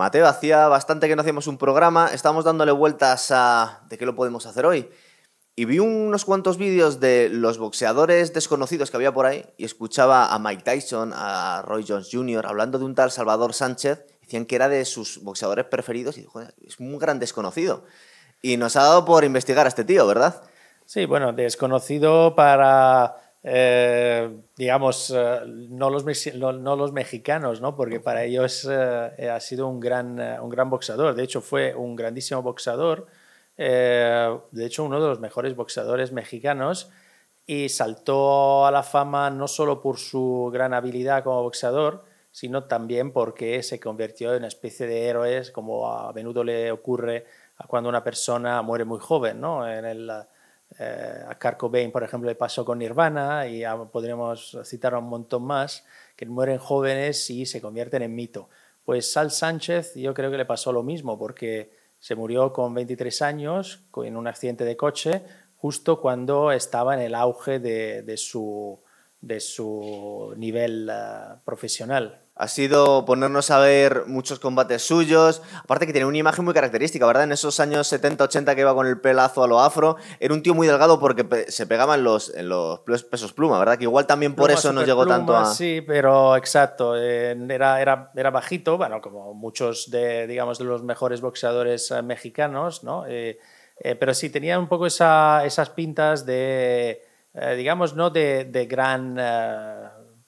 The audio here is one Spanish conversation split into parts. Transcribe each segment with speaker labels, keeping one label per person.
Speaker 1: Mateo, hacía bastante que no hacíamos un programa, estábamos dándole vueltas a de qué lo podemos hacer hoy. Y vi unos cuantos vídeos de los boxeadores desconocidos que había por ahí y escuchaba a Mike Tyson, a Roy Jones Jr. hablando de un tal Salvador Sánchez. Decían que era de sus boxeadores preferidos y joder, es un gran desconocido. Y nos ha dado por investigar a este tío, ¿verdad?
Speaker 2: Sí, bueno, desconocido para, eh, digamos, eh, no, los, no, los mexicanos, ¿no? Porque para ellos eh, ha sido un gran, un gran boxeador. De hecho, fue un grandísimo boxeador eh, de hecho uno de los mejores boxeadores mexicanos y saltó a la fama no solo por su gran habilidad como boxeador, sino también porque se convirtió en una especie de héroes, como a menudo le ocurre cuando una persona muere muy joven. ¿no? En el, eh, a Kurt Cobain, por ejemplo, le pasó con Nirvana y podríamos citar un montón más, que mueren jóvenes y se convierten en mito. Pues Sal Sánchez yo creo que le pasó lo mismo, porque se murió con 23 años en un accidente de coche, justo cuando estaba en el auge de, su, de su nivel eh, profesional
Speaker 1: ha sido ponernos a ver muchos combates suyos. Aparte que tiene una imagen muy característica, ¿verdad? En esos años 70-80 que iba con el pelazo a lo afro, era un tío muy delgado porque se pegaba en los, en los pesos pluma, ¿verdad? Que igual también por eso no llegó tanto a...
Speaker 2: Sí, pero exacto, era, era, era bajito, bueno, como muchos de, digamos, de los mejores boxeadores eh, mexicanos, ¿no? Eh, eh, pero sí, tenía un poco esa, esas pintas de, digamos, no de, de gran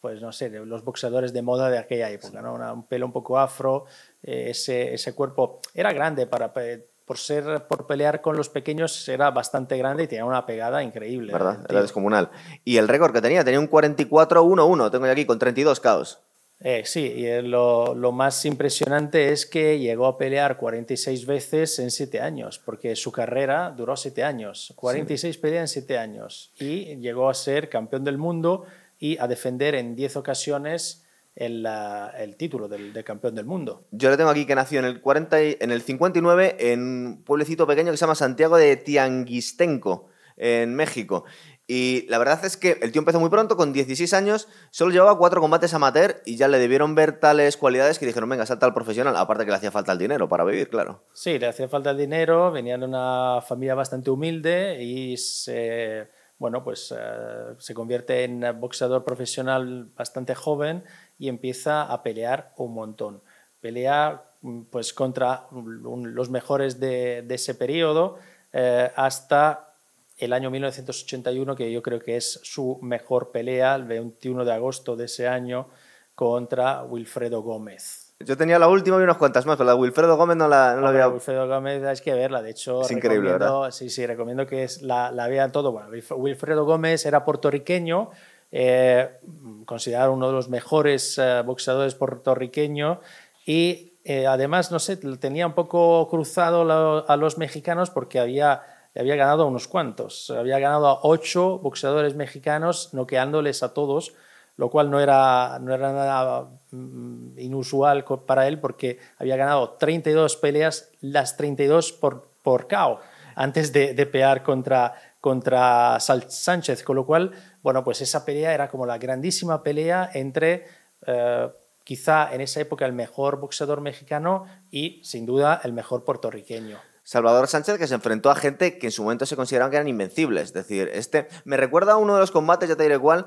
Speaker 2: pues no sé, los boxeadores de moda de aquella época, ¿no? un pelo un poco afro, eh, ese, ese, cuerpo era grande para por ser por pelear con los pequeños era bastante grande y tenía una pegada increíble.
Speaker 1: ¿Verdad? Era descomunal. Y el récord que tenía, tenía un 44-1-1, tengo aquí con 32 caos.
Speaker 2: Eh, sí, y lo, lo, más impresionante es que llegó a pelear 46 veces en 7 años, porque su carrera duró 7 años, 46 peleas en 7 años, y llegó a ser campeón del mundo y a defender en 10 ocasiones el, el título del, de campeón del mundo.
Speaker 1: Yo le tengo aquí que nació en el, 40 en el 59 en un pueblecito pequeño que se llama Santiago de Tianguistenco, en México. Y la verdad es que el tío empezó muy pronto, con 16 años, solo llevaba cuatro combates amateur y ya le debieron ver tales cualidades que dijeron, venga, salta al profesional, aparte que le hacía falta el dinero para vivir, claro.
Speaker 2: Sí, le hacía falta el dinero, venía de una familia bastante humilde y se bueno, pues eh, se convierte en boxeador profesional bastante joven y empieza a pelear un montón. Pelea mm, pues contra los mejores de, ese periodo eh, hasta el año 1981, que yo creo que es su mejor pelea, el 21 de agosto de ese año, contra Wilfredo Gómez.
Speaker 1: Yo tenía la última y unas cuantas más, pero la de Wilfredo Gómez no la, no la había...
Speaker 2: Wilfredo Gómez hay que verla, de hecho...
Speaker 1: Es increíble, ¿verdad?
Speaker 2: Sí, sí, recomiendo que la, la vean todo. Bueno, Wilfredo Gómez era puertorriqueño, eh, considerado uno de los mejores eh, boxeadores puertorriqueños y eh, además, no sé, tenía un poco cruzado a los mexicanos porque había, había ganado a unos cuantos. Había ganado a ocho boxeadores mexicanos, noqueándoles a todos lo cual no era, no era nada mm, inusual para él porque había ganado 32 peleas, las 32 por, por KO, antes de, de pelear contra, contra Sánchez, con lo cual, bueno, pues esa pelea era como la grandísima pelea entre eh, quizá en esa época el mejor boxeador mexicano y sin duda el mejor puertorriqueño.
Speaker 1: Salvador Sánchez que se enfrentó a gente que en su momento se consideraban que eran invencibles. Es decir, este me recuerda a uno de los combates, ya te diré cuál,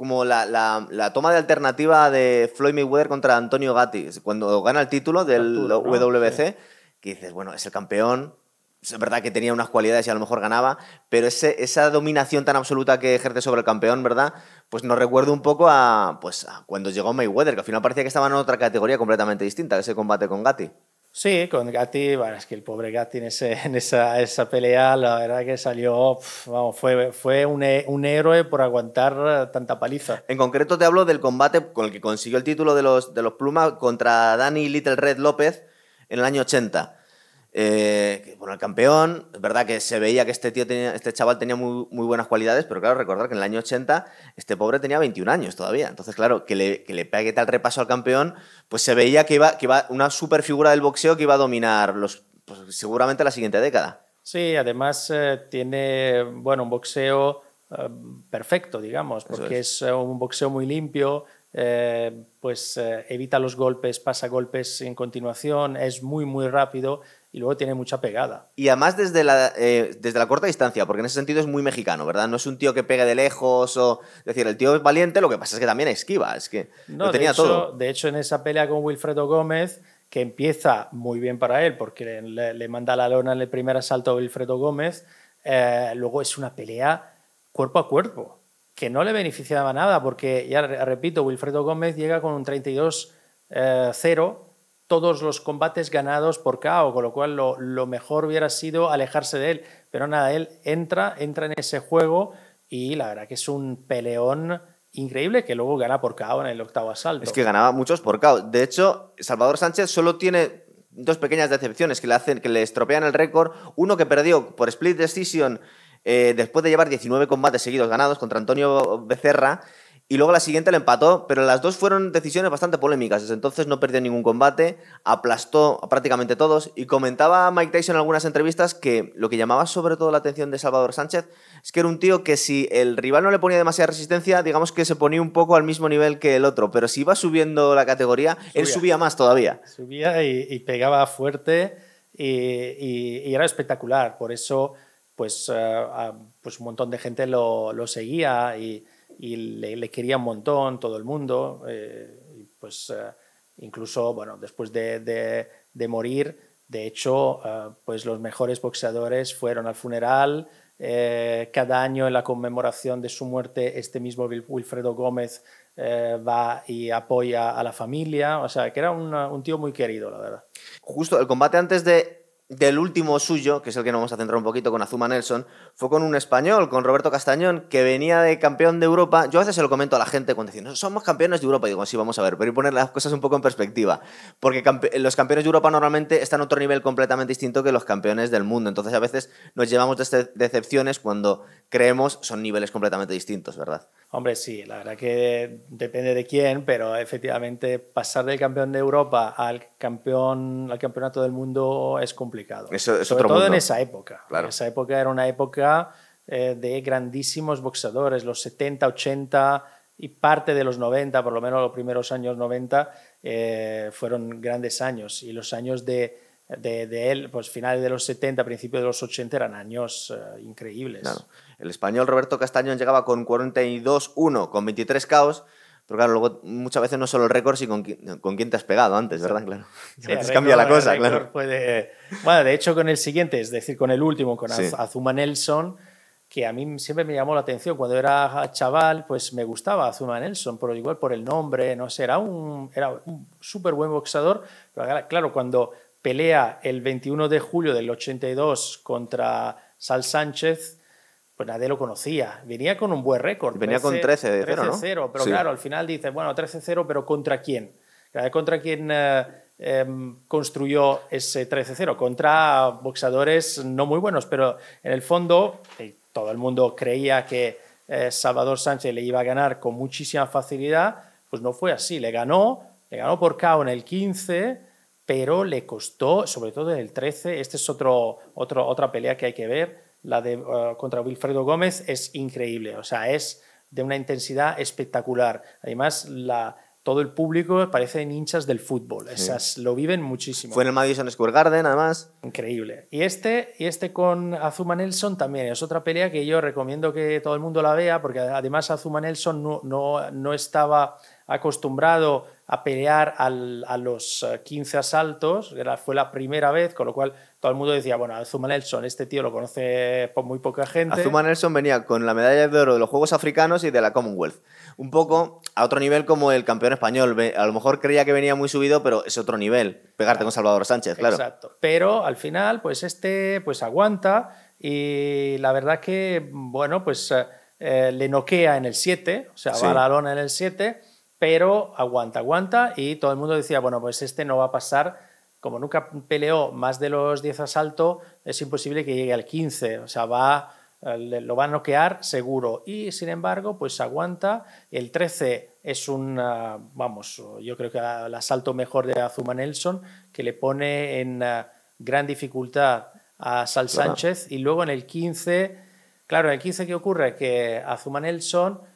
Speaker 1: como la, la, toma de alternativa de Floyd Mayweather contra Antonio Gatti, cuando gana el título del WBC, que dices, bueno, es el campeón, es verdad que tenía unas cualidades y a lo mejor ganaba, pero ese, esa dominación tan absoluta que ejerce sobre el campeón, ¿verdad? Pues nos recuerda un poco a, pues, a cuando llegó Mayweather, que al final parecía que estaba en otra categoría completamente distinta, ese combate con Gatti.
Speaker 2: Sí, con Gatti, bueno, es que el pobre Gatti en, ese, en esa, esa, pelea, la verdad que salió, vamos, fue, fue un, héroe por aguantar tanta paliza.
Speaker 1: En concreto te hablo del combate con el que consiguió el título de los, de los Pluma contra Dani Little Red López en el año 80. Eh, bueno, el campeón, es verdad que se veía que este tío tenía, este chaval tenía muy, muy, buenas cualidades, pero claro, recordar que en el año 80 este pobre tenía 21 años todavía. Entonces, claro, que le, que le pegue tal repaso al campeón, pues se veía que iba, que iba una super figura del boxeo que iba a dominar los, pues, seguramente la siguiente década.
Speaker 2: Sí, además eh, tiene, bueno, un boxeo eh, perfecto, digamos, porque es. un boxeo muy limpio, eh, pues eh, evita los golpes, pasa golpes en continuación, es muy, muy rápido y luego tiene mucha pegada.
Speaker 1: Y además desde la, eh, desde la corta distancia, porque en ese sentido es muy mexicano, ¿verdad? No es un tío que pegue de lejos o... Es decir, el tío es valiente, lo que pasa es que también esquiva, es que no, lo tenía
Speaker 2: de hecho,
Speaker 1: todo.
Speaker 2: De hecho, en esa pelea con Wilfredo Gómez, que empieza muy bien para él, porque le, le manda la lona en el primer asalto a Wilfredo Gómez, eh, luego es una pelea cuerpo a cuerpo, que no le beneficiaba nada, porque, ya repito, Wilfredo Gómez llega con un 32-0 eh, todos los combates ganados por KO, con lo cual lo, mejor hubiera sido alejarse de él. Pero nada, él entra, entra en ese juego y la verdad que es un peleón increíble que luego gana por KO en el octavo asalto.
Speaker 1: Es que ganaba muchos por KO. De hecho, Salvador Sánchez solo tiene dos pequeñas decepciones que le, hacen, que le estropean el récord. Uno que perdió por split decision eh, después de llevar 19 combates seguidos ganados contra Antonio Becerra y luego la siguiente le empató, pero las dos fueron decisiones bastante polémicas. Desde entonces no perdió ningún combate, aplastó a prácticamente todos y comentaba Mike Tyson en algunas entrevistas que lo que llamaba sobre todo la atención de Salvador Sánchez es que era un tío que si el rival no le ponía demasiada resistencia, digamos que se ponía un poco al mismo nivel que el otro, pero si iba subiendo la categoría, subía. él subía más todavía.
Speaker 2: Subía y, y pegaba fuerte y, y, y, era espectacular. Por eso, pues, uh, pues un montón de gente lo, lo seguía y y le, quería un montón todo el mundo. Eh, pues eh, incluso, bueno, después de, de, morir, de hecho, eh, pues los mejores boxeadores fueron al funeral. cada año en la conmemoración de su muerte, este mismo Wilfredo Gómez va y apoya a la familia. O sea, que era un, un tío muy querido, la verdad.
Speaker 1: Justo el combate antes de del último suyo, que es el que nos vamos a centrar un poquito con Azuma Nelson, fue con un español, con Roberto Castañón, que venía de campeón de Europa. Yo a veces se lo comento a la gente cuando dicen, somos campeones de Europa. Y digo, sí, vamos a ver, pero y poner las cosas un poco en perspectiva. Porque los campeones de Europa normalmente están a otro nivel completamente distinto que los campeones del mundo. Entonces a veces nos llevamos de decepciones cuando creemos son niveles completamente distintos, ¿verdad?
Speaker 2: Hombre, sí, la verdad que depende de quién, pero efectivamente pasar del campeón de Europa al campeón al campeonato del mundo es complicado.
Speaker 1: Eso, es
Speaker 2: Sobre
Speaker 1: otro
Speaker 2: todo
Speaker 1: mundo.
Speaker 2: en esa época.
Speaker 1: Claro.
Speaker 2: En esa época era una época eh, de grandísimos boxeadores, los 70, 80 y parte de los 90, por lo menos los primeros años 90, eh, fueron grandes años. Y los años de, de, de, él, pues finales de los 70, principios de los 80, eran años eh, increíbles.
Speaker 1: Claro. El español Roberto Castañón llegaba con 42-1, con 23 caos. Pero claro, luego muchas veces no solo el récord, sino con, quién, con quién te has pegado antes, ¿verdad? Claro.
Speaker 2: Sí, récord,
Speaker 1: cambia la cosa, claro.
Speaker 2: Puede... Bueno, de hecho, con el siguiente, es decir, con el último, con sí. Azuma Nelson, que a mí siempre me llamó la atención. Cuando era chaval, pues me gustaba Azuma Nelson, pero igual por el nombre, no sé, era un, era un súper buen boxeador. Pero claro, cuando pelea el 21 de julio del 82 contra Sal Sánchez, pues nadie lo conocía. Venía con un buen récord.
Speaker 1: Venía 13, con 13 de 0,
Speaker 2: 13
Speaker 1: ¿no?
Speaker 2: pero
Speaker 1: sí.
Speaker 2: claro, al final dices, bueno, 13-0, pero ¿contra quién? ¿Contra quién eh, eh, construyó ese 13-0? Contra boxeadores no muy buenos, pero en el fondo eh, todo el mundo creía que eh, Salvador Sánchez le iba a ganar con muchísima facilidad, pues no fue así. Le ganó, le ganó por KO en el 15, pero le costó, sobre todo en el 13, esta es otro, otro, otra pelea que hay que ver, la de uh, contra Wilfredo Gómez es increíble, o sea, es de una intensidad espectacular. Además, la, todo el público parecen hinchas del fútbol, sí. Esas, lo viven muchísimo.
Speaker 1: Fue en el Madison Square Garden, además.
Speaker 2: Increíble. Y este, y este con Azuma Nelson también es otra pelea que yo recomiendo que todo el mundo la vea, porque además Azuma Nelson no, no, no estaba acostumbrado a pelear al, a los 15 asaltos, era, fue la primera vez, con lo cual todo el mundo decía, bueno, Azuma Nelson, este tío lo conoce por muy poca gente.
Speaker 1: Azuma Nelson venía con la medalla de oro de los Juegos Africanos y de la Commonwealth. Un poco a otro nivel como el campeón español. A lo mejor creía que venía muy subido, pero es otro nivel, pegarte claro. con Salvador Sánchez, claro.
Speaker 2: Exacto. Pero al final, pues este pues aguanta y la verdad que, bueno, pues eh, le noquea en el 7, o sea, sí. va a la lona en el 7 pero aguanta, aguanta. Y todo el mundo decía, bueno, pues este no va a pasar, como nunca peleó más de los 10 asaltos, es imposible que llegue al 15, o sea, va, lo va a noquear seguro. Y sin embargo, pues aguanta, el 13 es un, uh, vamos, yo creo que el asalto mejor de Azuma Nelson, que le pone en uh, gran dificultad a Sal Sánchez. Claro. y luego en el 15, claro, en el 15 ¿qué ocurre? Que Azuma Nelson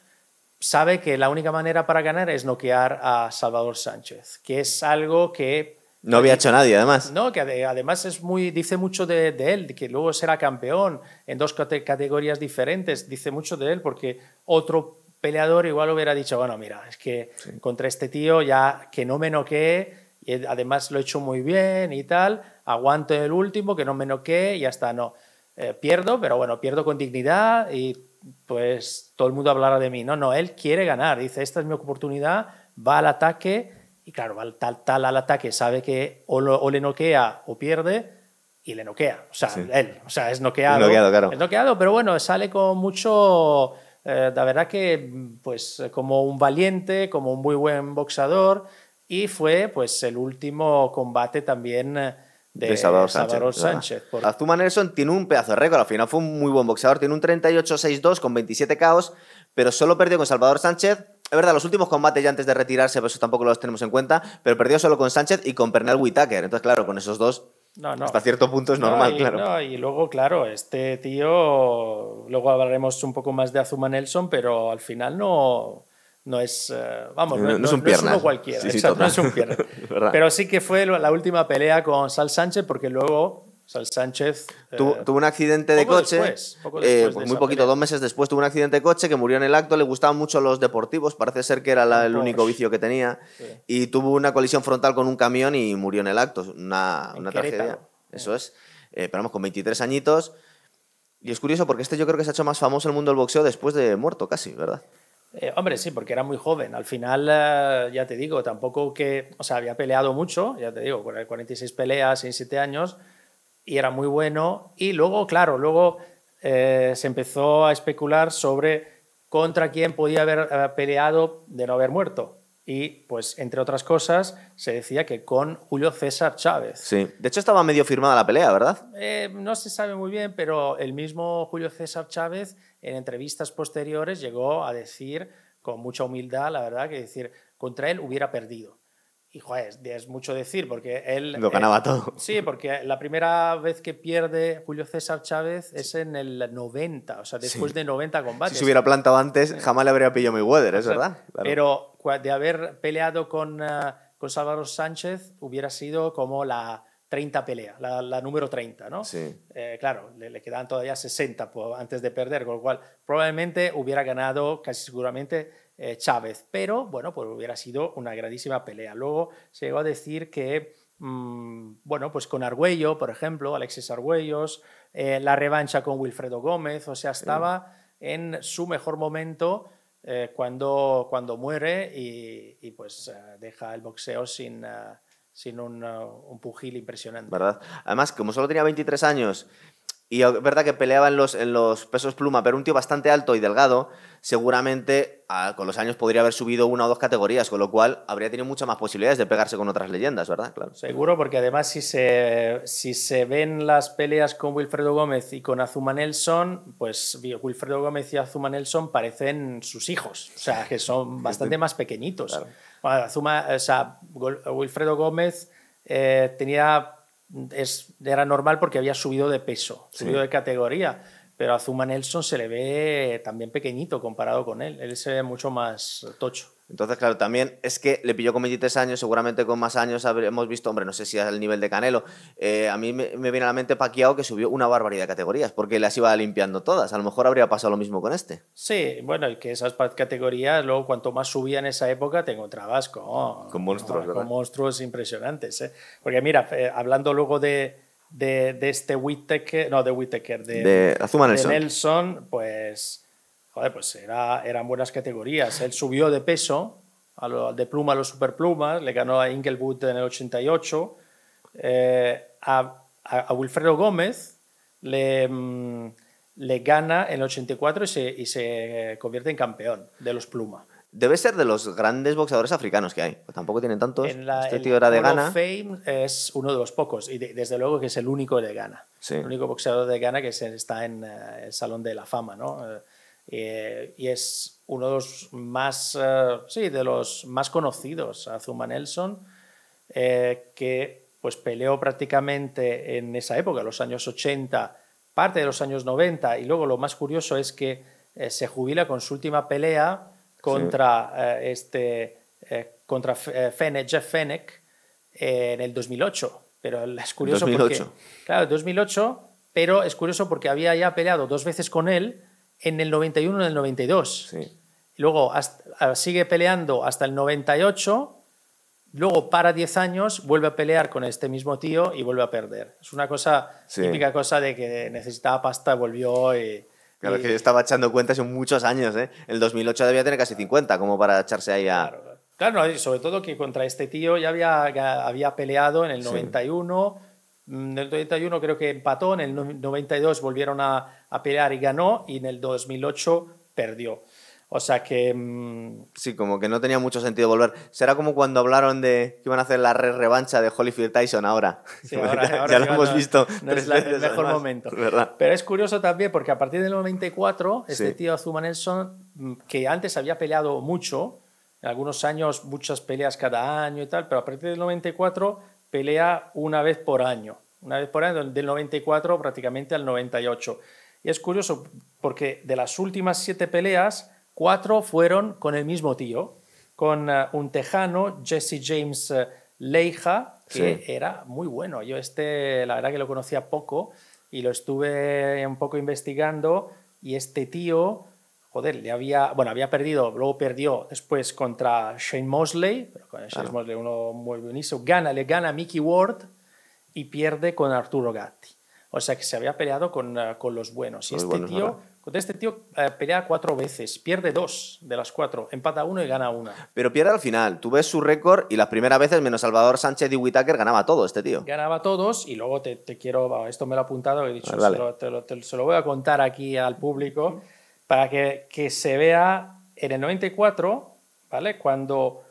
Speaker 2: sabe que la única manera para ganar es noquear a Salvador Sánchez, que es algo que...
Speaker 1: No había hecho nadie, además.
Speaker 2: No, que además es muy, dice mucho de, de él, que luego será campeón en dos categorías diferentes, dice mucho de él porque otro peleador igual hubiera dicho, bueno, mira, es que contra este tío ya que no me noquee, y además lo he hecho muy bien y tal, aguanto el último, que no me noquee y hasta no. Eh, pierdo, pero bueno, pierdo con dignidad y pues todo el mundo hablará de mí. No, no, él quiere ganar, dice, esta es mi oportunidad, va al ataque y claro, va tal, tal al ataque, sabe que o, le noquea o pierde y le noquea. O sea, él, o sea, es noqueado.
Speaker 1: noqueado,
Speaker 2: Es noqueado, pero bueno, sale con mucho eh, la verdad que pues como un valiente, como un muy buen boxador y fue pues el último combate también de, Salvador Sánchez.
Speaker 1: Azuma Nelson tiene un pedazo de récord, al final fue un muy buen boxeador, tiene un 38-6-2 con 27 caos, pero solo perdió con Salvador Sánchez. Es verdad, los últimos combates ya antes de retirarse, pues eso tampoco los tenemos en cuenta, pero perdió solo con Sánchez y con Pernell Whitaker. Entonces, claro, con esos dos no, no. Hasta cierto punto es normal, claro.
Speaker 2: y luego, claro, este tío, luego hablaremos un poco más de Azuma Nelson, pero al final no, no es, eh, vamos, no, es un pierna. cualquiera, no es un pierna. pero sí que fue la última pelea con Sal Sánchez, porque luego Sal Sánchez.
Speaker 1: Eh, tuvo un accidente de coche. Eh, pues muy poquito, dos meses después tuvo un accidente de coche que murió en el acto. Le gustaban mucho los deportivos, parece ser que era el único vicio que tenía. Y tuvo una colisión frontal con un camión y murió en el acto. Una, una tragedia. Eso es. Eh, pero vamos, con 23 añitos. Y es curioso porque este yo creo que se ha hecho más famoso en el mundo del boxeo después de muerto, casi, ¿verdad?
Speaker 2: Hombre, sí, porque era muy joven. Al final, ya te digo, tampoco que. O sea, había peleado mucho, ya te digo, 46 peleas en 7 años y era muy bueno. Y luego, claro, luego eh, se empezó a especular sobre contra quién podía haber eh, peleado de no haber muerto. Y, pues, entre otras cosas, se decía que con Julio César Chávez.
Speaker 1: Sí, de hecho estaba medio firmada la pelea, ¿verdad?
Speaker 2: Eh, no se sabe muy bien, pero el mismo Julio César Chávez, en entrevistas posteriores, llegó a decir, con mucha humildad, la verdad, que decir, contra él hubiera perdido. Y joder, es, mucho decir, porque él...
Speaker 1: Lo ganaba todo.
Speaker 2: Sí, porque la primera vez que pierde Julio César Chávez es en el 90, o sea, después de 90 combates.
Speaker 1: Si se hubiera plantado antes, jamás le habría pillado Mayweather, es verdad.
Speaker 2: Pero de haber peleado con, uh, con Salvador Sánchez, hubiera sido como la 30 pelea, la, número 30, ¿no?
Speaker 1: Sí.
Speaker 2: Eh, claro, le, le, quedaban todavía 60 antes de perder, con lo cual probablemente hubiera ganado casi seguramente eh, Chávez, pero bueno, pues hubiera sido una grandísima pelea. Luego se llegó a decir que, mm, bueno, pues con Argüello, por ejemplo, Alexis Argüellos, eh, la revancha con Wilfredo Gómez, o sea, estaba en su mejor momento eh, cuando, cuando muere y, pues deja el boxeo sin sin un, un, pugil impresionante.
Speaker 1: ¿Verdad? Además, como solo tenía 23 años y es verdad que peleaba en los, en los pesos pluma, pero un tío bastante alto y delgado, seguramente con los años podría haber subido una o dos categorías, con lo cual habría tenido muchas más posibilidades de pegarse con otras leyendas, ¿verdad? Claro.
Speaker 2: Seguro, porque además si se, si se ven las peleas con Wilfredo Gómez y con Azuma Nelson, pues Wilfredo Gómez y Azuma Nelson parecen sus hijos, o sea, que son bastante más pequeñitos. Azuma, o sea, Wilfredo Gómez eh, tenía es, era normal porque había subido de peso, subido de categoría. Pero a Zuma Nelson se le ve también pequeñito comparado con él. Él se ve mucho más tocho.
Speaker 1: Entonces, claro, también es que le pilló con 23 años, seguramente con más años habremos visto, hombre, no sé si al nivel de Canelo. Eh, a mí me, viene a la mente Paquiao que subió una barbaridad de categorías, porque las iba limpiando todas. A lo mejor habría pasado lo mismo con este.
Speaker 2: Sí, bueno, y que esas categorías, luego cuanto más subía en esa época, te encontrabas con,
Speaker 1: con monstruos,
Speaker 2: con monstruos impresionantes. ¿eh? Porque mira, eh, hablando luego de, de, este Whittaker, no, de Whittaker, de,
Speaker 1: de, Azuma Nelson.
Speaker 2: de Nelson, pues joder, pues era, eran buenas categorías. Él subió de peso, a de pluma a los superplumas, le ganó a Inglewood en el 88. Eh, a, a, Wilfredo Gómez le, mm, le gana en el 84 y se, y se convierte en campeón de los pluma.
Speaker 1: Debe ser de los grandes boxeadores africanos que hay. Tampoco tienen tantos. este
Speaker 2: tío era de Ghana. Fame es uno de los pocos y desde luego que es el único de Ghana. El único boxeador de Ghana que está en eh, el Salón de la Fama, ¿no? Eh, eh, y es uno de los más, eh, sí, de los más conocidos, Azuma Nelson, eh, que pues peleó prácticamente en esa época, los años 80, parte de los años 90, y luego lo más curioso es que se jubila con su última pelea contra eh, este eh, contra eh, Fene- Jeff Fennec eh, en el 2008. Pero es curioso
Speaker 1: 2008.
Speaker 2: porque. Claro, 2008, pero es curioso porque había ya peleado dos veces con él en el 91 y en el 92.
Speaker 1: Sí.
Speaker 2: Luego hasta- eh, sigue peleando hasta el 98, luego para 10 años, vuelve a pelear con este mismo tío y vuelve a perder. Es una cosa,
Speaker 1: Sí.
Speaker 2: típica cosa de que necesitaba pasta, volvió y...
Speaker 1: Claro,
Speaker 2: y-
Speaker 1: que yo estaba echando cuentas en muchos años, ¿eh? El 2008 debía tener casi 50, como para echarse ahí a...
Speaker 2: Claro, claro. Sobre todo que contra este tío ya había, ya había peleado en el
Speaker 1: Sí.
Speaker 2: 91. mm, En el 91 creo que empató, en el no- 92 volvieron a, a pelear y ganó, y en el 2008 perdió. O sea que mm,
Speaker 1: Sí, como que no tenía mucho sentido volver. Será como cuando hablaron de que iban a hacer la re- revancha de Holyfield Tyson ahora.
Speaker 2: Sí, ahora-
Speaker 1: ya
Speaker 2: ahora
Speaker 1: ya lo hemos
Speaker 2: no-
Speaker 1: visto
Speaker 2: no
Speaker 1: tres
Speaker 2: es la- el
Speaker 1: veces.
Speaker 2: mejor
Speaker 1: además.
Speaker 2: momento.
Speaker 1: ¿Verdad?
Speaker 2: Pero es curioso también porque a partir del 94, este
Speaker 1: Sí.
Speaker 2: tío Azuma Nelson, mm, que antes había peleado mucho, en algunos años muchas peleas cada año y tal, pero a partir del 94 pelea una vez por año. Una vez por año, del 94 prácticamente al 98. Y es curioso porque de las últimas siete peleas, cuatro fueron con el mismo tío, con eh, un tejano, Jesse James eh, Leija, que
Speaker 1: Sí.
Speaker 2: era muy bueno. Yo este, la verdad que lo conocía poco y lo estuve un poco investigando y este tío, joder, le había, bueno, había perdido, luego perdió después contra Shane Mosley, pero con Shane
Speaker 1: Claro.
Speaker 2: Mosley uno muy buenísimo, gana, le gana a Mickey Ward y pierde con Arturo Gatti. O sea que se había peleado con, eh, con los buenos. Y este
Speaker 1: buenos,
Speaker 2: tío,
Speaker 1: ¿verdad?
Speaker 2: contra este tío eh, pelea cuatro veces, pierde dos de las cuatro, empata uno y gana una.
Speaker 1: Pero pierde al final. Tú ves su récord y las primeras veces, menos Salvador Sánchez y Whitaker, ganaba todo este tío.
Speaker 2: ganaba todos y luego te, te quiero, esto me lo he apuntado, he dicho,
Speaker 1: Ah,
Speaker 2: se, lo, te lo- te- se lo voy a contar aquí al público para que, que se vea en el 94, ¿vale? Cuando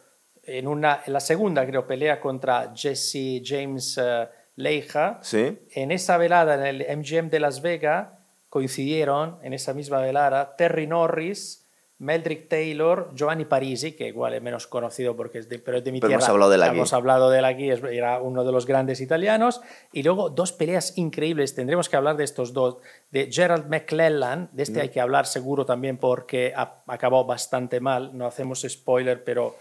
Speaker 2: en, una, en la segunda, creo, pelea contra Jesse James eh, Leija,
Speaker 1: Sí.
Speaker 2: en esa velada en el MGM de Las Vegas coincidieron en esa misma velada Terry Norris, Meldrick Taylor, Giovanni Parisi, que igual es menos conocido porque es de, pero es de mi
Speaker 1: Pero
Speaker 2: tierra.
Speaker 1: hemos hablado de él aquí.
Speaker 2: Hemos hablado de él aquí, era uno de los grandes italianos. Y luego dos peleas increíbles, tendremos que hablar de estos dos. De Gerald McClellan, de
Speaker 1: Mm.
Speaker 2: este hay que hablar seguro también porque ha acabado bastante mal, no hacemos spoiler, pero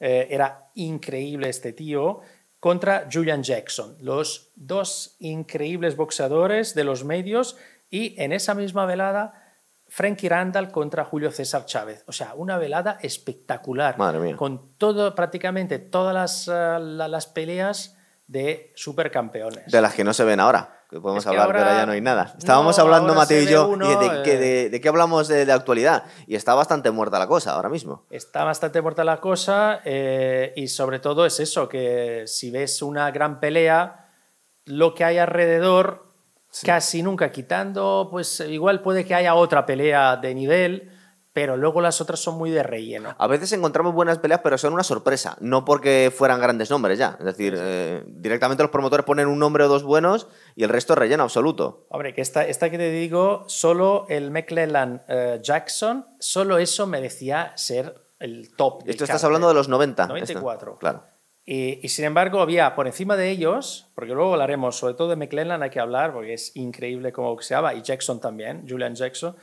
Speaker 2: eh, era increíble este tío contra Julian Jackson, los dos increíbles boxeadores de los medios y en esa misma velada Frankie Randall contra Julio César Chávez. O sea, una velada espectacular.
Speaker 1: Madre mía.
Speaker 2: Con todo, prácticamente todas las, eh, la- las peleas de supercampeones.
Speaker 1: De las que no se ven ahora. Que podemos
Speaker 2: Es que
Speaker 1: hablar, pero ya no hay nada. Estábamos
Speaker 2: no,
Speaker 1: hablando, Mateo y yo,
Speaker 2: uno,
Speaker 1: de,
Speaker 2: eh,
Speaker 1: de, de qué hablamos de, de actualidad. Y está bastante muerta la cosa ahora mismo.
Speaker 2: Está bastante muerta la cosa eh, y sobre todo es eso, que si ves una gran pelea, lo que hay alrededor casi nunca quitando, pues igual puede que haya otra pelea de nivel, pero luego las otras son muy de relleno.
Speaker 1: A veces encontramos buenas peleas, pero son una sorpresa. No porque fueran grandes nombres ya. Es decir, eh, directamente los promotores ponen un nombre o dos buenos y el resto es relleno absoluto.
Speaker 2: Hombre, que esta, esta que te digo, solo el McClellan eh, Jackson, solo eso merecía ser el top.
Speaker 1: Esto estás hablando de los 90.
Speaker 2: 94.
Speaker 1: esto. Claro.
Speaker 2: Y, y sin embargo, había por encima de ellos, porque luego hablaremos, sobre todo de McClellan hay que hablar, porque es increíble cómo boxeaba, y Jackson también, Julian Jackson,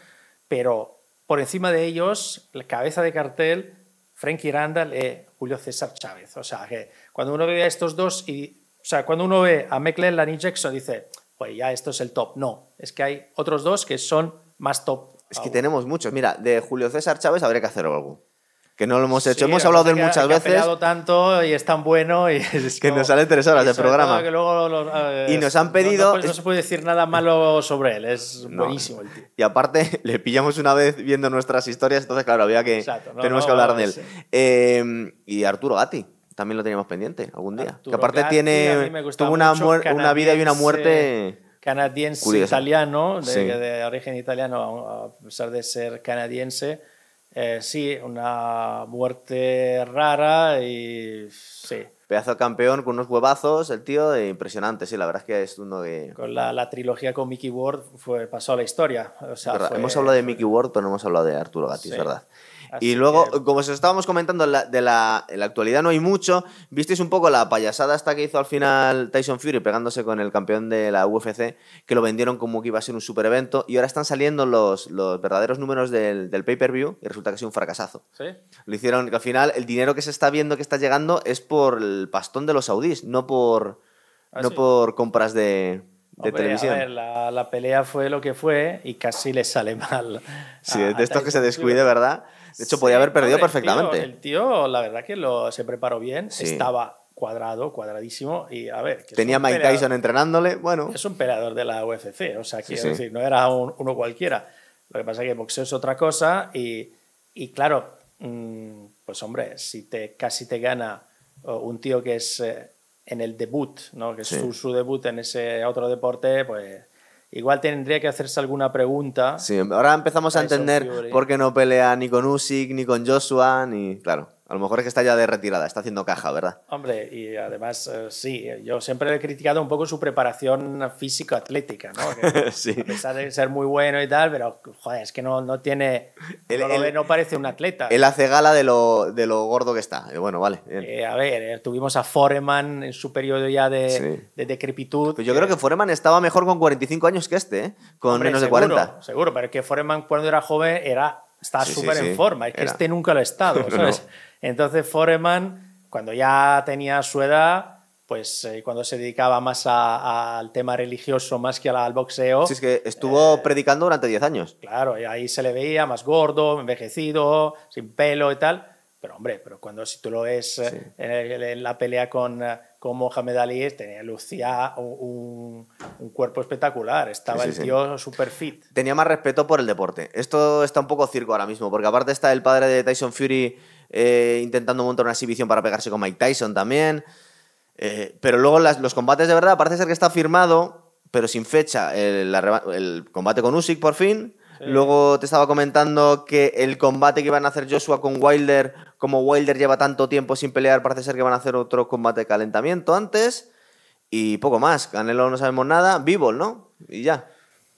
Speaker 2: pero por encima de ellos, la cabeza de cartel, Frankie Randall y Julio César Chávez. O sea, que cuando uno ve a estos dos, y, o sea, cuando uno ve a McClellan y Jackson, dice, pues ya esto es el top. No, es que hay otros dos que son más top.
Speaker 1: Es que tenemos muchos. Mira, de Julio César Chávez habría que hacer algo. Que no lo hemos hecho.
Speaker 2: Sí,
Speaker 1: hemos hablado de él muchas
Speaker 2: que ha- Ha
Speaker 1: veces.
Speaker 2: peleado tanto y es tan bueno y es
Speaker 1: Que
Speaker 2: como-
Speaker 1: nos salen tres horas de programa.
Speaker 2: que luego eh,
Speaker 1: Y nos han
Speaker 2: no-
Speaker 1: pedido-
Speaker 2: No, no se puede decir nada malo sobre él, es
Speaker 1: No.
Speaker 2: buenísimo el tío.
Speaker 1: Y aparte, le pillamos una vez viendo nuestras historias, entonces, claro, había que.
Speaker 2: Exacto, no,
Speaker 1: tenemos
Speaker 2: no,
Speaker 1: que hablar de él.
Speaker 2: sí.
Speaker 1: Eh, y Arturo Gatti, también lo teníamos pendiente algún día.
Speaker 2: Arturo
Speaker 1: que aparte
Speaker 2: Gatti,
Speaker 1: tiene. Tuvo una, una vida y una muerte.
Speaker 2: Canadiense
Speaker 1: Curiosa.
Speaker 2: italiano, de,
Speaker 1: Sí.
Speaker 2: de origen italiano, a pesar de ser canadiense. Eh, sí, una muerte rara y sí,
Speaker 1: Pedazo de campeón con unos huevazos, el tío, impresionante, sí, la verdad es que es uno de.
Speaker 2: con la, la trilogía con Mickey Ward fue, pasó a la historia. O sea,
Speaker 1: verdad.
Speaker 2: fue-
Speaker 1: Hemos hablado de Mickey Ward, pero no hemos hablado de Arturo Gatti,
Speaker 2: Sí.
Speaker 1: es verdad. Y luego, como os estábamos comentando, de la, en la actualidad no hay mucho. Visteis un poco la payasada hasta que hizo al final Tyson Fury pegándose con el campeón de la UFC, que lo vendieron como que iba a ser un super evento. Y ahora están saliendo los, los verdaderos números del, del pay-per-view y resulta que es un fracasazo.
Speaker 2: ¿Sí?
Speaker 1: Lo hicieron, que al final el dinero que se está viendo que está llegando es por el pastón de los saudíes, no por,
Speaker 2: ¿Ah,
Speaker 1: no
Speaker 2: sí?
Speaker 1: por compras de, de
Speaker 2: Hombre,
Speaker 1: televisión.
Speaker 2: A ver, la, la pelea fue lo que fue y casi le sale mal.
Speaker 1: Sí,
Speaker 2: a-
Speaker 1: de estos que se descuide. ¿verdad? De hecho,
Speaker 2: Sí,
Speaker 1: podía haber perdido
Speaker 2: el tío-
Speaker 1: perfectamente.
Speaker 2: El tío, la verdad que lo, se preparó bien,
Speaker 1: Sí.
Speaker 2: estaba cuadrado, cuadradísimo y a ver. que
Speaker 1: Tenía Mike
Speaker 2: peleador-
Speaker 1: Tyson entrenándole, bueno.
Speaker 2: Es un peleador de la UFC, o sea, quiero
Speaker 1: sí.
Speaker 2: decir, no era un- uno cualquiera. Lo que pasa es que boxeo es otra cosa y, y claro, mm, pues hombre, si te, casi te gana un tío que es eh, en el debut, ¿no? que es su, su debut en ese otro deporte, pues igual tendría que hacerse alguna pregunta.
Speaker 1: Sí, ahora empezamos a
Speaker 2: Tyson
Speaker 1: entender por qué no pelea ni con Usyk, ni con Joshua, ni... Claro, a lo mejor es que está ya de retirada, está haciendo caja, ¿verdad?
Speaker 2: Hombre, y además, eh, sí, yo siempre he criticado un poco su preparación físico-atlética, ¿no? Que
Speaker 1: Sí.
Speaker 2: A pesar de ser muy bueno y tal, pero, joder, es que no, no tiene...
Speaker 1: El-
Speaker 2: no, lo
Speaker 1: el-
Speaker 2: ve, no parece un atleta.
Speaker 1: Él hace gala de lo, de lo gordo que está. Bueno, vale.
Speaker 2: Eh, a ver, eh, tuvimos a Foreman en su periodo ya de,
Speaker 1: Sí.
Speaker 2: de decrepitud.
Speaker 1: Pues yo creo que Foreman estaba mejor con 45 años que este, ¿eh? Con
Speaker 2: Hombre,
Speaker 1: menos de
Speaker 2: seguro,
Speaker 1: 40.
Speaker 2: Seguro, pero que Foreman cuando era joven era, estaba
Speaker 1: Sí, sí,
Speaker 2: súper
Speaker 1: sí,
Speaker 2: en forma. Es que
Speaker 1: era.
Speaker 2: este nunca lo ha estado, ¿sabes?
Speaker 1: no.
Speaker 2: Entonces Foreman, cuando ya tenía su edad, pues eh, cuando se dedicaba más a- a- al tema religioso más que al, al boxeo,
Speaker 1: Sí, es que estuvo
Speaker 2: Eh,
Speaker 1: predicando durante 10 años.
Speaker 2: claro, y ahí se le veía más gordo, envejecido, sin pelo y tal. Pero hombre, pero cuando si tú lo ves eh, en, el- en la pelea con, con Mohamed Ali, tenía, lucía un, un cuerpo espectacular. Estaba
Speaker 1: Sí, sí,
Speaker 2: el tío super fit.
Speaker 1: tenía más respeto por el deporte. Esto está un poco circo ahora mismo, porque aparte está el padre de Tyson Fury eh, intentando montar una exhibición para pegarse con Mike Tyson también. Eh, pero luego las- los combates de verdad parece ser que está firmado, pero sin fecha, el, la reba- el combate con Usyk por fin.
Speaker 2: Sí.
Speaker 1: Luego te estaba comentando que el combate que iban a hacer Joshua con Wilder, como Wilder lleva tanto tiempo sin pelear, parece ser que van a hacer otro combate de calentamiento antes. Y poco más. Canelo no sabemos nada. Bivol, ¿no? Y ya.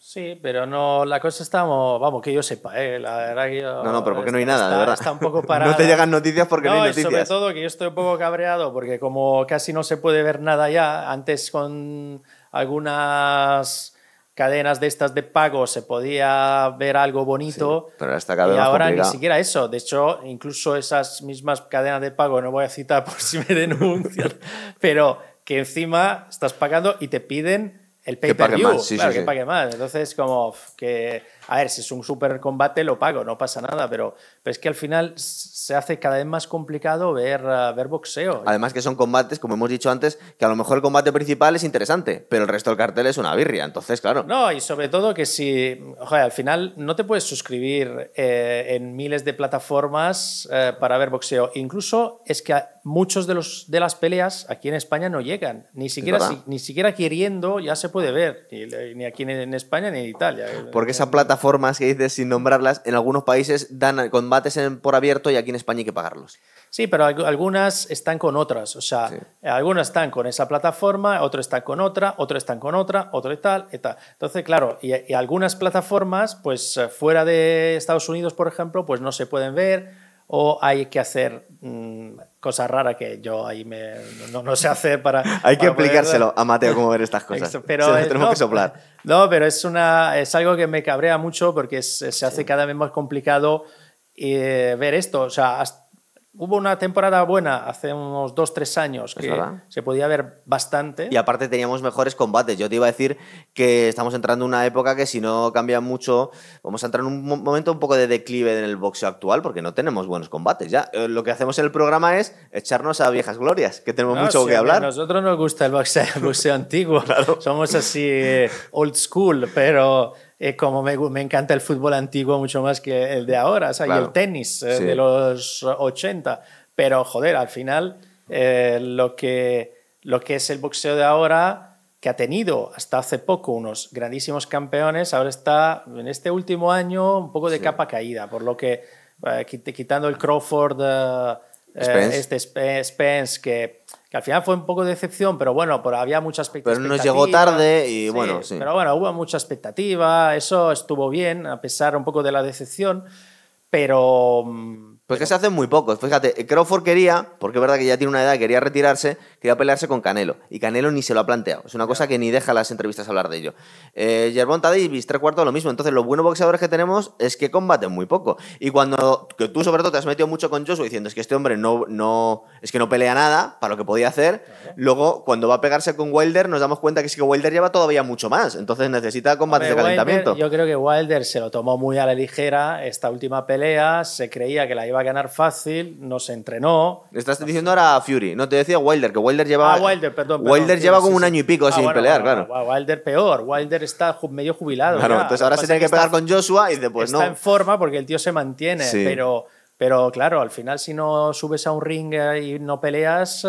Speaker 2: Sí, pero no, la cosa está, vamos, que yo sepa, ¿eh? la verdad que yo-
Speaker 1: No, no, pero porque no hay
Speaker 2: está-
Speaker 1: nada, de verdad.
Speaker 2: Está un poco parada.
Speaker 1: No te llegan noticias porque no, hay
Speaker 2: y
Speaker 1: noticias.
Speaker 2: sobre todo que yo estoy un poco cabreado porque como casi no se puede ver nada ya, antes con algunas cadenas de estas de pago se podía ver algo bonito.
Speaker 1: Sí, pero cada vez
Speaker 2: y ahora ni
Speaker 1: complicado.
Speaker 2: siquiera eso. De hecho, incluso esas mismas cadenas de pago, no voy a citar por si me denuncian, pero que encima estás pagando y te piden el
Speaker 1: pague
Speaker 2: pay-per-view.
Speaker 1: más, sí,
Speaker 2: claro,
Speaker 1: sí,
Speaker 2: que
Speaker 1: sí.
Speaker 2: pague más. Entonces, como que, a ver, si es un super combate, lo pago, no pasa nada, pero, pero es que al final se hace cada vez más complicado ver, ah, ver boxeo.
Speaker 1: Además que son combates, como hemos dicho antes, que a lo mejor el combate principal es interesante, pero el resto del cartel es una birria. Entonces, claro.
Speaker 2: No, y sobre todo que si, joder, al final no te puedes suscribir eh, en miles de plataformas eh, para ver boxeo. Incluso es que muchos de, los, de las peleas aquí en España no llegan. Ni siquiera, si- ni siquiera queriendo ya se puede ver, ni, aquí en, España ni en Italia.
Speaker 1: Porque esas plataformas que dices sin nombrarlas, en algunos países dan combates en- por abierto y aquí en España hay que pagarlos.
Speaker 2: Sí, pero algu- algunas están con otras. O sea,
Speaker 1: Sí.
Speaker 2: algunas están con esa plataforma, otras están con otra, otras están con otra, otro y tal, y tal. Entonces, claro, y, y algunas plataformas, pues eh, fuera de Estados Unidos, por ejemplo, pues no se pueden ver o hay que hacer cosas raras que yo ahí me, no, no sé hacer para...
Speaker 1: Hay que
Speaker 2: poder-
Speaker 1: explicárselo a Mateo cómo ver estas cosas.
Speaker 2: Pero
Speaker 1: Se tenemos
Speaker 2: no,
Speaker 1: que soplar.
Speaker 2: No, pero es, una, es algo que me cabrea mucho porque es- se hace cada vez más complicado eh, ver esto. O sea, hasta- hubo una temporada buena hace unos dos, tres años
Speaker 1: Es
Speaker 2: que se podía ver bastante.
Speaker 1: Y aparte teníamos mejores combates. Yo te iba a decir que estamos entrando en una época que si no cambia mucho, vamos a entrar en un mo- momento un poco de declive en el boxeo actual porque no tenemos buenos combates. Ya Eh, lo que hacemos en el programa es echarnos a viejas glorias, que tenemos
Speaker 2: No,
Speaker 1: mucho
Speaker 2: sí,
Speaker 1: que
Speaker 2: a
Speaker 1: hablar.
Speaker 2: nosotros nos gusta el boxeo, el boxeo antiguo. Somos así eh, old school, pero eh, como me, encanta el fútbol antiguo mucho más que el de ahora, o sea, y el tenis eh,
Speaker 1: Sí.
Speaker 2: de los 80. Pero, joder, al final, eh, lo, que, lo que es el boxeo de ahora, que ha tenido hasta hace poco unos grandísimos campeones, ahora está en este último año un poco de
Speaker 1: Sí.
Speaker 2: capa caída, por lo que, eh, quit- quitando el Crawford. Eh, eh,
Speaker 1: Spence.
Speaker 2: este Spe- Spence, que, que al final fue un poco de decepción, pero bueno, pero había mucha expect-
Speaker 1: Pero
Speaker 2: expectativa.
Speaker 1: nos llegó tarde y bueno, sí.
Speaker 2: Pero bueno, hubo mucha expectativa, eso estuvo bien, a pesar un poco de la decepción. pero
Speaker 1: pues que se hacen muy pocos. Fíjate, Crawford quería, porque es verdad que ya tiene una edad, quería retirarse, quería pelearse con Canelo. Y Canelo ni se lo ha planteado. Es una cosa que ni deja las entrevistas hablar de ello. Eh, Gervonta Davis, tres cuartos, lo mismo. Entonces, los buenos boxeadores que tenemos es que combaten muy poco. Y cuando que tú, sobre todo, te has metido mucho con Joshua diciendo es que este hombre no, no, es que no pelea nada para lo que podía hacer, luego, cuando va a pegarse con Wilder, nos damos cuenta que es que Wilder lleva todavía mucho más. Entonces, necesita combates de calentamiento.
Speaker 2: yo creo que Wilder se lo tomó muy a la ligera esta última pelea, se creía que la iba a ganar fácil no se entrenó.
Speaker 1: Estás diciendo ahora a Fury, no te decía Wilder, que Wilder lleva.
Speaker 2: Ah, Wilder, perdón.
Speaker 1: Wilder lleva como un año y pico ah, sin pelear, claro.
Speaker 2: Wilder peor, Wilder está medio jubilado.
Speaker 1: Claro, entonces ahora se tiene que, pegar con Joshua y después no.
Speaker 2: Está en forma porque el tío se mantiene, pero, pero claro, al final si no subes a un ring y no peleas.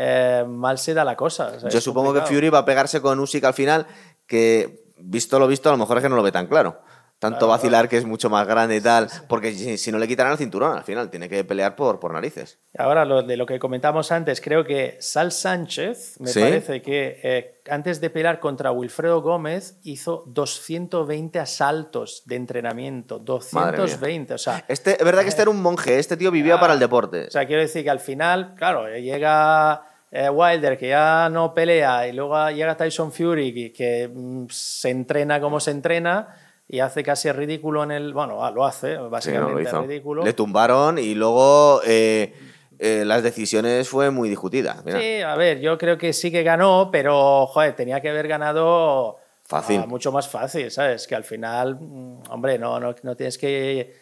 Speaker 2: Eh, mal se da la cosa.
Speaker 1: Yo supongo que Fury va a pegarse con Usyk al final, que visto lo visto, a lo mejor es que no lo ve tan claro tanto vacilar que es mucho más grande y tal, porque si, no le quitarán el cinturón al final, tiene que pelear por, por narices.
Speaker 2: Ahora, lo, de lo que comentamos antes, creo que Sal Sánchez, me parece que eh, antes de pelear contra Wilfredo Gómez, hizo 220 asaltos de entrenamiento, 220, o sea...
Speaker 1: Este, es verdad que este era un monje, este tío vivía para el deporte.
Speaker 2: O sea, quiero decir que al final, claro, llega... Eh, Wilder, que ya no pelea, y luego llega Tyson Fury, que, que mm, se entrena como se entrena, y hace casi ridículo en el. Bueno, ah, lo hace, básicamente ridículo.
Speaker 1: Le tumbaron y luego eh, eh, las decisiones fue muy discutida.
Speaker 2: Sí, a ver, yo creo que sí que ganó, pero joder, tenía que haber ganado.
Speaker 1: Fácil.
Speaker 2: mucho más fácil, ¿sabes? Que al final, mm, hombre, no, no, no tienes que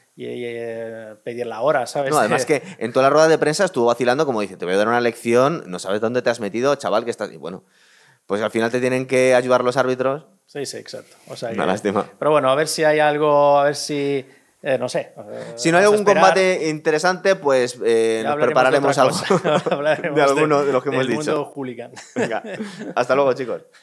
Speaker 2: pedir la hora, ¿sabes?
Speaker 1: No, además que en toda la rueda de prensa estuvo vacilando como dice, te voy a dar una lección, no sabes dónde te has metido, chaval, que estás... Y bueno, pues al final te tienen que ayudar los árbitros
Speaker 2: Sí, sí, exacto.
Speaker 1: Una lástima.
Speaker 2: Pero bueno, a ver si hay algo, a ver si. Eh, no sé.
Speaker 1: Eh, si no hay algún combate interesante, pues eh, nos prepararemos algo
Speaker 2: de,
Speaker 1: alguno de los que hemos
Speaker 2: dicho.
Speaker 1: Mundo Venga, hasta luego, chicos.